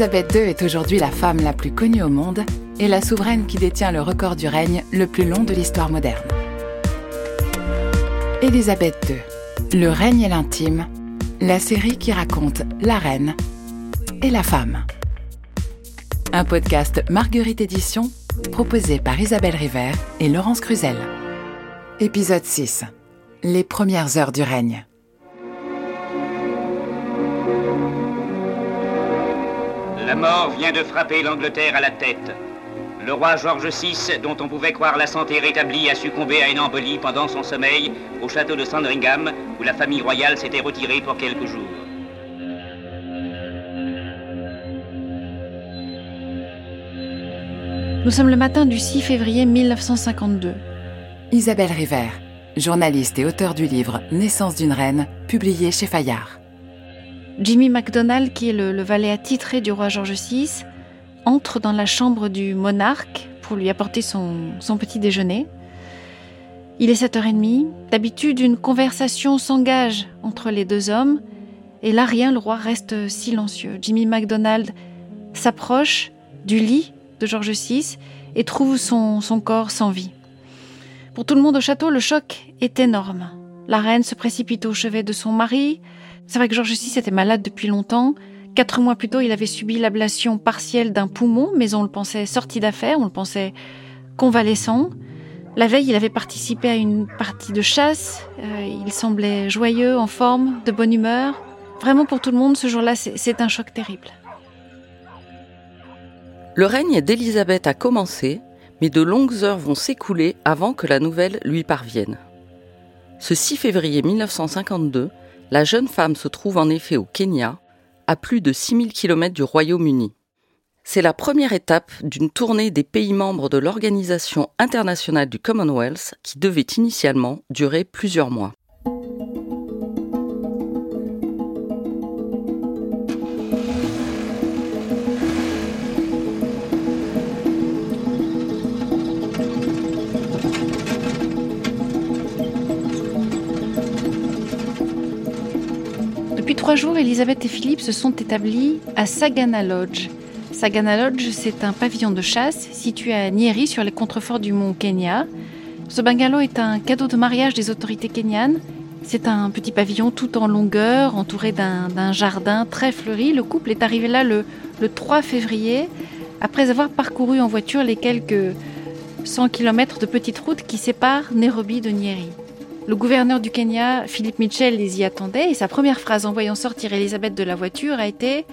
Élisabeth II est aujourd'hui la femme la plus connue au monde et la souveraine qui détient le record du règne le plus long de l'histoire moderne. Élisabeth II, Le règne et l'intime, la série qui raconte la reine et la femme. Un podcast Marguerite Édition proposé par Isabelle River et Laurence Cruzel. Épisode 6. Les premières heures du règne. La mort vient de frapper l'Angleterre à la tête. Le roi George VI, dont on pouvait croire la santé rétablie, a succombé à une embolie pendant son sommeil au château de Sandringham, où la famille royale s'était retirée pour quelques jours. Nous sommes le matin du 6 février 1952. Isabelle River, journaliste et auteur du livre Naissance d'une reine, publié chez Fayard. Jimmy MacDonald, qui est le, valet attitré du roi George VI, entre dans la chambre du monarque pour lui apporter son, petit déjeuner. Il est 7h30. D'habitude, une conversation s'engage entre les deux hommes. Et là, rien, le roi reste silencieux. Jimmy MacDonald s'approche du lit de George VI et trouve son corps sans vie. Pour tout le monde au château, le choc est énorme. La reine se précipite au chevet de son mari, c'est vrai que Georges VI était malade depuis longtemps. Quatre mois plus tôt, il avait subi l'ablation partielle d'un poumon, mais on le pensait sorti d'affaires, on le pensait convalescent. La veille, il avait participé à une partie de chasse. Euh, il semblait joyeux, en forme, de bonne humeur. Vraiment, pour tout le monde, ce jour-là, c'est un choc terrible. Le règne d'Élisabeth a commencé, mais de longues heures vont s'écouler avant que la nouvelle lui parvienne. Ce 6 février 1952, la jeune femme se trouve en effet au Kenya, à plus de 6000 km du Royaume-Uni. C'est la première étape d'une tournée des pays membres de l'Organisation internationale du Commonwealth qui devait initialement durer plusieurs mois. Trois jours, Elisabeth et Philippe se sont établis à Sagana Lodge. Sagana Lodge, c'est un pavillon de chasse situé à Nyeri sur les contreforts du mont Kenya. Ce bungalow est un cadeau de mariage des autorités kenyanes. C'est un petit pavillon tout en longueur, entouré d'un jardin très fleuri. Le couple est arrivé là le, le 3 février, après avoir parcouru en voiture les quelques 100 km de petite route qui séparent Nairobi de Nyeri. Le gouverneur du Kenya, Philippe Mitchell, les y attendait et sa première phrase en voyant sortir Elisabeth de la voiture a été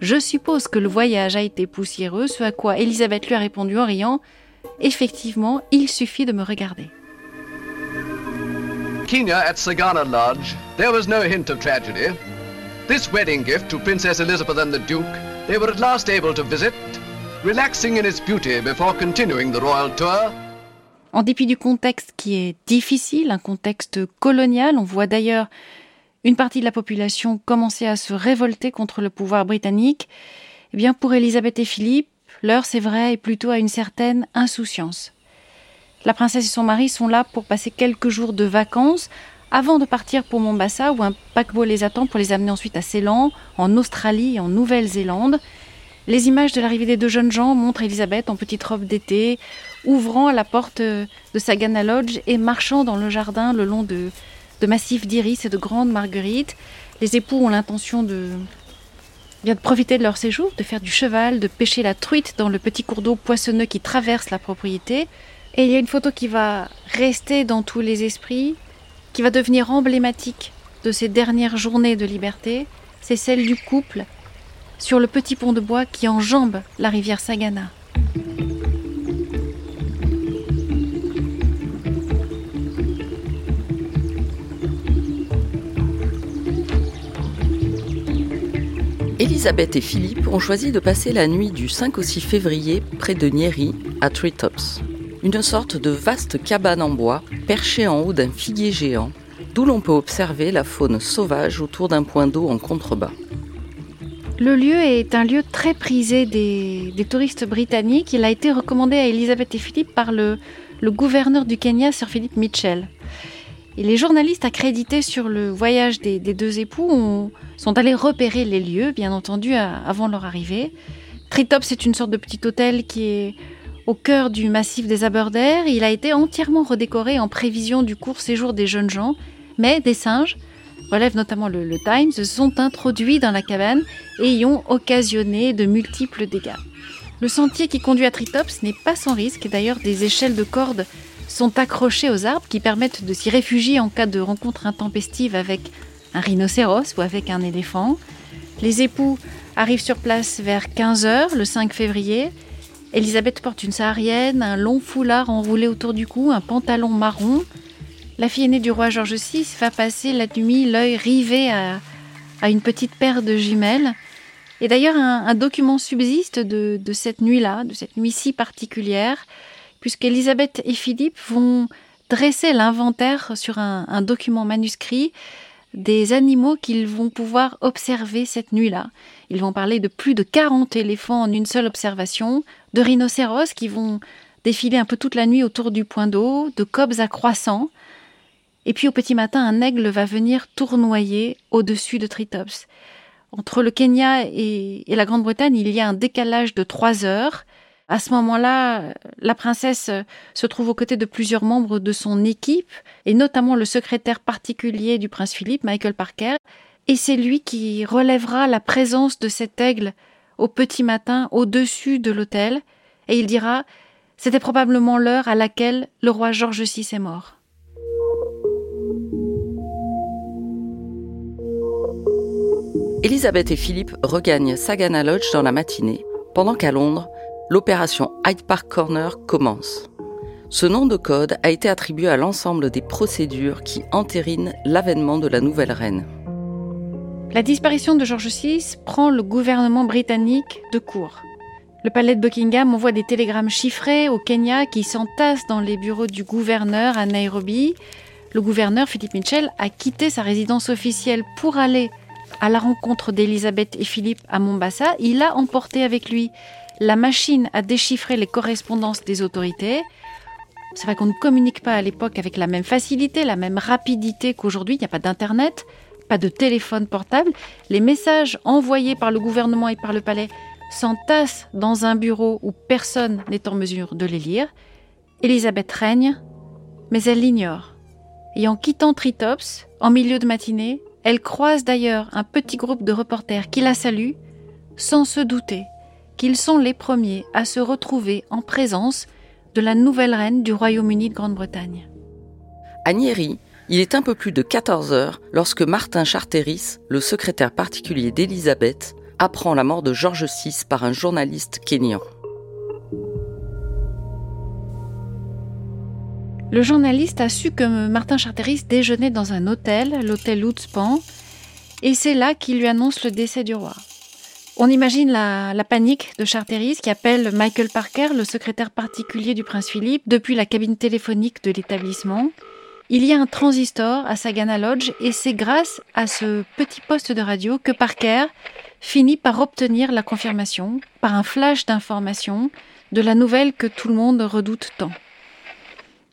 Je suppose que le voyage a été poussiéreux, ce à quoi Elisabeth lui a répondu en riant Effectivement, il suffit de me regarder. Kenya at Sagana Lodge, there was no hint of tragedy. This wedding gift to Princess Elizabeth and the Duke, they were at last able to visit, relaxing in its beauty before continuing the royal tour. En dépit du contexte qui est difficile, un contexte colonial, on voit d'ailleurs une partie de la population commencer à se révolter contre le pouvoir britannique, eh bien pour Elisabeth et Philippe, l'heure c'est vrai est plutôt à une certaine insouciance. La princesse et son mari sont là pour passer quelques jours de vacances avant de partir pour Mombasa où un paquebot les attend pour les amener ensuite à Ceylan, en Australie et en Nouvelle-Zélande. Les images de l'arrivée des deux jeunes gens montrent Elisabeth en petite robe d'été, ouvrant la porte de Sagana Lodge et marchant dans le jardin le long de, massifs d'iris et de grandes marguerites. Les époux ont l'intention de, de profiter de leur séjour, de faire du cheval, de pêcher la truite dans le petit cours d'eau poissonneux qui traverse la propriété. Et il y a une photo qui va rester dans tous les esprits, qui va devenir emblématique de ces dernières journées de liberté. C'est celle du couple sur le petit pont de bois qui enjambe la rivière Sagana. Elisabeth et Philippe ont choisi de passer la nuit du 5 au 6 février près de Nieri, à Treetops. Une sorte de vaste cabane en bois perchée en haut d'un figuier géant, d'où l'on peut observer la faune sauvage autour d'un point d'eau en contrebas. Le lieu est un lieu très prisé des, touristes britanniques. Il a été recommandé à Elisabeth et Philippe par le, le gouverneur du Kenya, Sir Philip Mitchell. Et les journalistes accrédités sur le voyage des, deux époux sont allés repérer les lieux, bien entendu, avant leur arrivée. Tritop, c'est une sorte de petit hôtel qui est au cœur du massif des Aberdare. Il a été entièrement redécoré en prévision du court séjour des jeunes gens, mais des singes, relève notamment le, le Times, se sont introduits dans la cabane et y ont occasionné de multiples dégâts. Le sentier qui conduit à Tritops n'est pas sans risque. D'ailleurs, des échelles de cordes sont accrochées aux arbres qui permettent de s'y réfugier en cas de rencontre intempestive avec un rhinocéros ou avec un éléphant. Les époux arrivent sur place vers 15h le 5 février. Elisabeth porte une saharienne, un long foulard enroulé autour du cou, un pantalon marron. La fille aînée du roi George VI va passer la nuit l'œil rivé à, à une petite paire de jumelles. Et d'ailleurs, un, document subsiste de, cette nuit-là, de cette nuit si particulière, puisqu'Elisabeth et Philippe vont dresser l'inventaire sur un, document manuscrit des animaux qu'ils vont pouvoir observer cette nuit-là. Ils vont parler de plus de 40 éléphants en une seule observation, de rhinocéros qui vont défiler un peu toute la nuit autour du point d'eau, de cobs à croissant. Et puis au petit matin, un aigle va venir tournoyer au-dessus de Tritops. Entre le Kenya et, la Grande-Bretagne, il y a un décalage de trois heures. À ce moment-là, la princesse se trouve aux côtés de plusieurs membres de son équipe, et notamment le secrétaire particulier du prince Philippe, Michael Parker, et c'est lui qui relèvera la présence de cet aigle au petit matin au-dessus de l'hôtel, et il dira C'était probablement l'heure à laquelle le roi George VI est mort. Elisabeth et Philippe regagnent Sagana Lodge dans la matinée, pendant qu'à Londres, l'opération Hyde Park Corner commence. Ce nom de code a été attribué à l'ensemble des procédures qui entérinent l'avènement de la nouvelle reine. La disparition de George VI prend le gouvernement britannique de court. Le palais de Buckingham envoie des télégrammes chiffrés au Kenya qui s'entassent dans les bureaux du gouverneur à Nairobi. Le gouverneur Philippe Mitchell a quitté sa résidence officielle pour aller à la rencontre d'Elisabeth et Philippe à Mombasa, il a emporté avec lui la machine à déchiffrer les correspondances des autorités. C'est vrai qu'on ne communique pas à l'époque avec la même facilité, la même rapidité qu'aujourd'hui. Il n'y a pas d'Internet, pas de téléphone portable. Les messages envoyés par le gouvernement et par le palais s'entassent dans un bureau où personne n'est en mesure de les lire. Elisabeth règne, mais elle l'ignore. Et en quittant Tritops, en milieu de matinée, elle croise d'ailleurs un petit groupe de reporters qui la saluent, sans se douter qu'ils sont les premiers à se retrouver en présence de la nouvelle reine du Royaume-Uni de Grande-Bretagne. À Nieri, il est un peu plus de 14 heures lorsque Martin Charteris, le secrétaire particulier d'Élisabeth, apprend la mort de George VI par un journaliste kényan. Le journaliste a su que Martin Charteris déjeunait dans un hôtel, l'hôtel Outspan, et c'est là qu'il lui annonce le décès du roi. On imagine la, panique de Charteris qui appelle Michael Parker, le secrétaire particulier du prince Philippe, depuis la cabine téléphonique de l'établissement. Il y a un transistor à Sagana Lodge et c'est grâce à ce petit poste de radio que Parker finit par obtenir la confirmation, par un flash d'information, de la nouvelle que tout le monde redoute tant.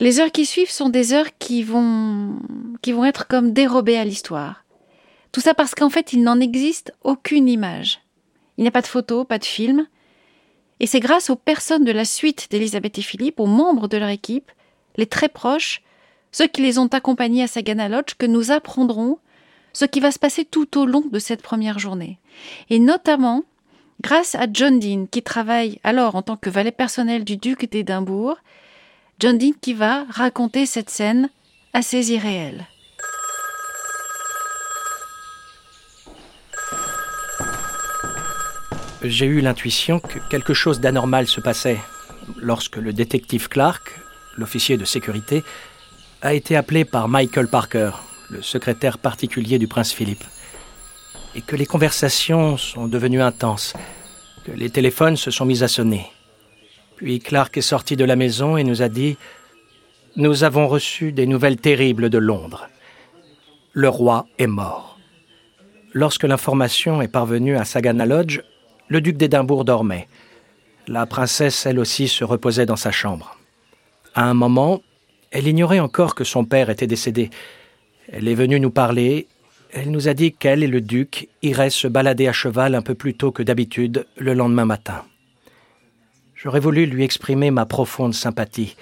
Les heures qui suivent sont des heures qui vont, qui vont être comme dérobées à l'histoire. Tout ça parce qu'en fait, il n'en existe aucune image. Il n'y a pas de photos, pas de film. Et c'est grâce aux personnes de la suite d'Elisabeth et Philippe, aux membres de leur équipe, les très proches, ceux qui les ont accompagnés à Sagana Lodge, que nous apprendrons ce qui va se passer tout au long de cette première journée. Et notamment grâce à John Dean, qui travaille alors en tant que valet personnel du duc d'Édimbourg John Dean qui va raconter cette scène assez irréelle. J'ai eu l'intuition que quelque chose d'anormal se passait lorsque le détective Clark, l'officier de sécurité, a été appelé par Michael Parker, le secrétaire particulier du prince Philippe, et que les conversations sont devenues intenses, que les téléphones se sont mis à sonner. Puis Clark est sorti de la maison et nous a dit Nous avons reçu des nouvelles terribles de Londres. Le roi est mort. Lorsque l'information est parvenue à Sagana Lodge, le duc d'Édimbourg dormait. La princesse, elle aussi, se reposait dans sa chambre. À un moment, elle ignorait encore que son père était décédé, Elle est venue nous parler. Elle nous a dit qu'elle et le duc iraient se balader à cheval un peu plus tôt que d'habitude le lendemain matin. J'aurais voulu lui exprimer ma profonde sympathie,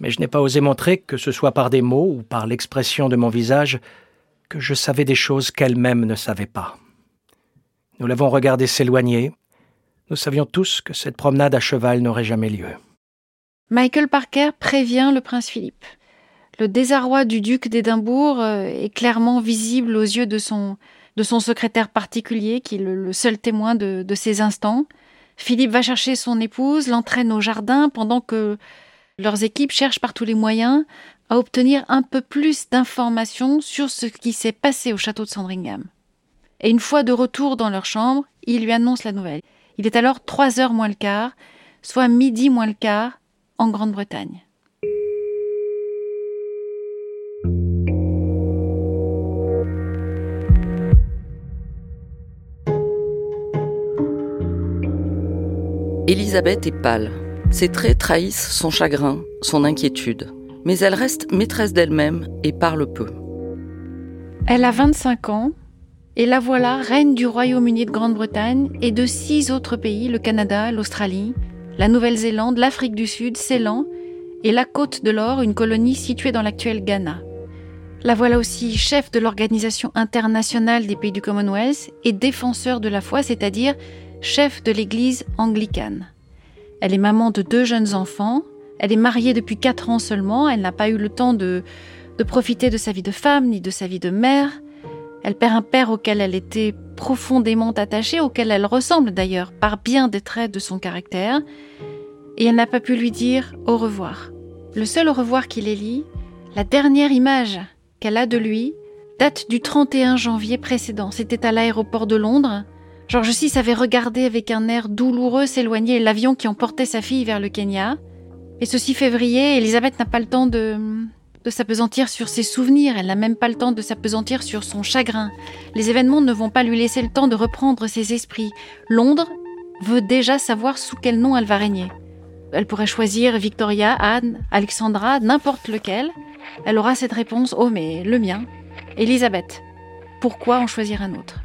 mais je n'ai pas osé montrer, que ce soit par des mots ou par l'expression de mon visage, que je savais des choses qu'elle-même ne savait pas. Nous l'avons regardée s'éloigner. Nous savions tous que cette promenade à cheval n'aurait jamais lieu. Michael Parker prévient le prince Philippe. Le désarroi du duc d'Édimbourg euh, est clairement visible aux yeux de son, de son secrétaire particulier, qui est le, seul témoin de, de ces instants. Philippe va chercher son épouse, l'entraîne au jardin pendant que leurs équipes cherchent par tous les moyens à obtenir un peu plus d'informations sur ce qui s'est passé au château de Sandringham. Et une fois de retour dans leur chambre, il lui annonce la nouvelle. Il est alors trois heures moins le quart, soit midi moins le quart, en Grande-Bretagne. Elisabeth est pâle. Ses traits trahissent son chagrin, son inquiétude. Mais elle reste maîtresse d'elle-même et parle peu. Elle a 25 ans et la voilà reine du Royaume-Uni de Grande-Bretagne et de six autres pays, le Canada, l'Australie, la Nouvelle-Zélande, l'Afrique du Sud, Ceylan et la Côte de l'Or, une colonie située dans l'actuel Ghana. La voilà aussi chef de l'Organisation internationale des pays du Commonwealth et défenseur de la foi, c'est-à-dire chef de l'Église anglicane. Elle est maman de deux jeunes enfants. Elle est mariée depuis quatre ans seulement. Elle n'a pas eu le temps de, de profiter de sa vie de femme ni de sa vie de mère. Elle perd un père auquel elle était profondément attachée, auquel elle ressemble d'ailleurs par bien des traits de son caractère. Et elle n'a pas pu lui dire au revoir. Le seul au revoir qu'il ait lit, la dernière image qu'elle a de lui, date du 31 janvier précédent. C'était à l'aéroport de Londres. George VI avait regardé avec un air douloureux s'éloigner l'avion qui emportait sa fille vers le Kenya. Et ce 6 février, Elisabeth n'a pas le temps de, de s'apesantir sur ses souvenirs, elle n'a même pas le temps de s'apesantir sur son chagrin. Les événements ne vont pas lui laisser le temps de reprendre ses esprits. Londres veut déjà savoir sous quel nom elle va régner. Elle pourrait choisir Victoria, Anne, Alexandra, n'importe lequel. Elle aura cette réponse Oh, mais le mien. Elisabeth. Pourquoi en choisir un autre?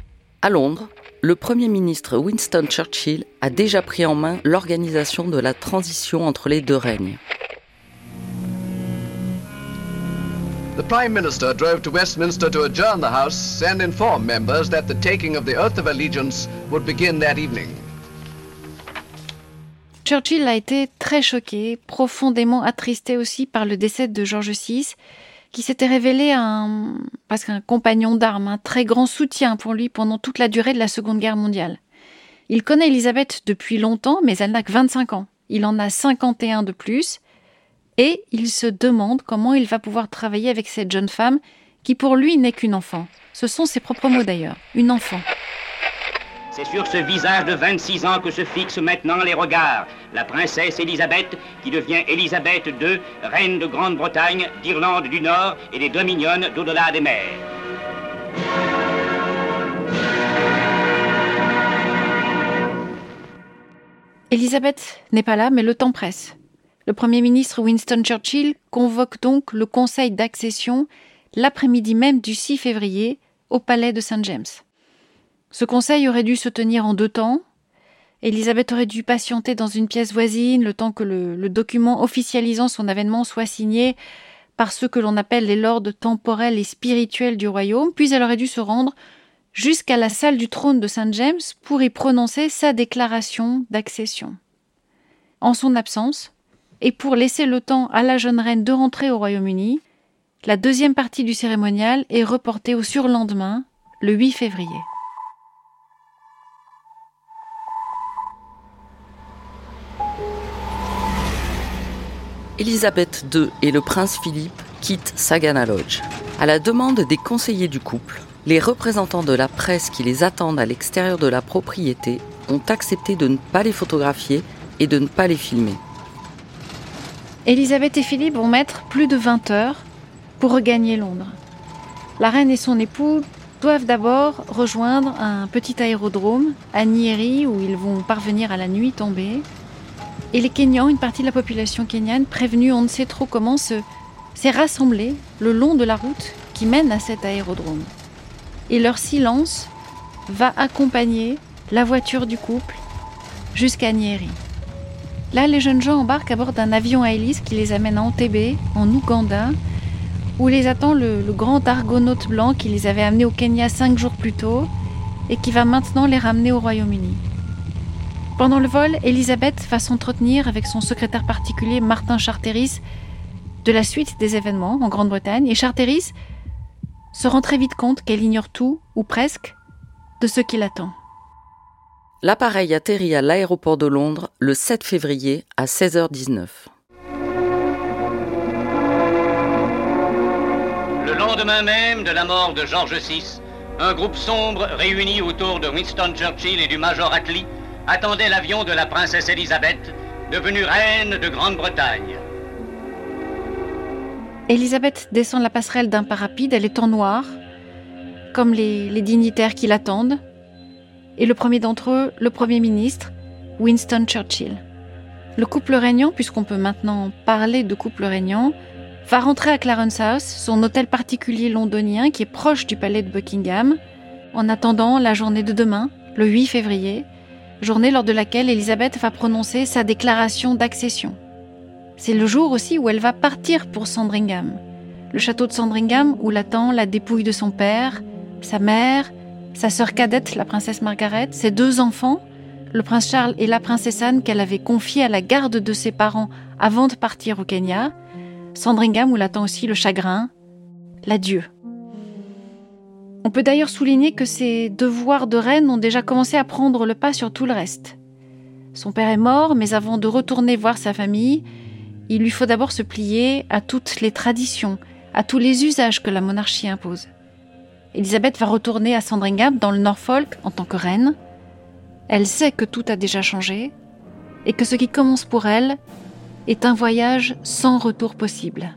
À Londres, le Premier ministre Winston Churchill a déjà pris en main l'organisation de la transition entre les deux règnes. The Prime Minister drove to Westminster to adjourn the House and inform members that the taking of the oath of allegiance would begin that evening. Churchill a été très choqué, profondément attristé aussi par le décès de George VI qui s'était révélé un, parce qu'un compagnon d'armes, un très grand soutien pour lui pendant toute la durée de la Seconde Guerre mondiale. Il connaît Elisabeth depuis longtemps, mais elle n'a que 25 ans. Il en a 51 de plus, et il se demande comment il va pouvoir travailler avec cette jeune femme qui pour lui n'est qu'une enfant. Ce sont ses propres mots d'ailleurs, une enfant. C'est sur ce visage de 26 ans que se fixent maintenant les regards. La princesse Élisabeth, qui devient Élisabeth II, reine de Grande-Bretagne, d'Irlande du Nord et des Dominions d'au-delà des mers. Élisabeth n'est pas là, mais le temps presse. Le Premier ministre Winston Churchill convoque donc le Conseil d'accession l'après-midi même du 6 février au palais de Saint James. Ce conseil aurait dû se tenir en deux temps. Elisabeth aurait dû patienter dans une pièce voisine le temps que le, document officialisant son avènement soit signé par ceux que l'on appelle les lords temporels et spirituels du royaume, puis elle aurait dû se rendre jusqu'à la salle du trône de Saint James pour y prononcer sa déclaration d'accession. En son absence, et pour laisser le temps à la jeune reine de rentrer au Royaume-Uni, la deuxième partie du cérémonial est reportée au surlendemain, le 8 février. Elisabeth II et le prince Philippe quittent Sagana Lodge. À la demande des conseillers du couple, les représentants de la presse qui les attendent à l'extérieur de la propriété ont accepté de ne pas les photographier et de ne pas les filmer. Elisabeth et Philippe vont mettre plus de 20 heures pour regagner Londres. La reine et son époux doivent d'abord rejoindre un petit aérodrome à Nyeri où ils vont parvenir à la nuit tombée et les Kenyans, une partie de la population kenyane, prévenue on ne sait trop comment, s'est rassemblée le long de la route qui mène à cet aérodrome. Et leur silence va accompagner la voiture du couple jusqu'à Nyeri. Là, les jeunes gens embarquent à bord d'un avion à hélice qui les amène à Entebbe, en Ouganda, où les attend le, grand argonaute blanc qui les avait amenés au Kenya cinq jours plus tôt et qui va maintenant les ramener au Royaume-Uni. Pendant le vol, Elisabeth va s'entretenir avec son secrétaire particulier Martin Charteris de la suite des événements en Grande-Bretagne et Charteris se rend très vite compte qu'elle ignore tout, ou presque, de ce qui l'attend. L'appareil atterrit à l'aéroport de Londres le 7 février à 16h19. Le lendemain même de la mort de George VI, un groupe sombre réuni autour de Winston Churchill et du Major Attlee attendait l'avion de la princesse Elisabeth, devenue reine de Grande-Bretagne. Elisabeth descend la passerelle d'un pas rapide, elle est en noir, comme les, les dignitaires qui l'attendent, et le premier d'entre eux, le Premier ministre, Winston Churchill. Le couple régnant, puisqu'on peut maintenant parler de couple régnant, va rentrer à Clarence House, son hôtel particulier londonien qui est proche du palais de Buckingham, en attendant la journée de demain, le 8 février, journée lors de laquelle Elisabeth va prononcer sa déclaration d'accession. C'est le jour aussi où elle va partir pour Sandringham, le château de Sandringham où l'attend la dépouille de son père, sa mère, sa sœur cadette, la princesse Margaret, ses deux enfants, le prince Charles et la princesse Anne qu'elle avait confiés à la garde de ses parents avant de partir au Kenya, Sandringham où l'attend aussi le chagrin, l'adieu. On peut d'ailleurs souligner que ses devoirs de reine ont déjà commencé à prendre le pas sur tout le reste. Son père est mort, mais avant de retourner voir sa famille, il lui faut d'abord se plier à toutes les traditions, à tous les usages que la monarchie impose. Elisabeth va retourner à Sandringham dans le Norfolk en tant que reine. Elle sait que tout a déjà changé et que ce qui commence pour elle est un voyage sans retour possible.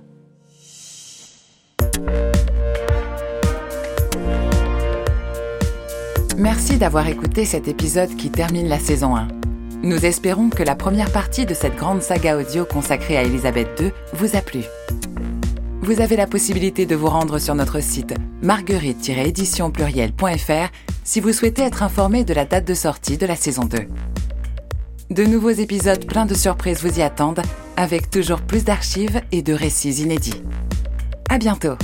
Merci d'avoir écouté cet épisode qui termine la saison 1. Nous espérons que la première partie de cette grande saga audio consacrée à Elisabeth II vous a plu. Vous avez la possibilité de vous rendre sur notre site marguerite-édition pluriel.fr si vous souhaitez être informé de la date de sortie de la saison 2. De nouveaux épisodes pleins de surprises vous y attendent, avec toujours plus d'archives et de récits inédits. À bientôt!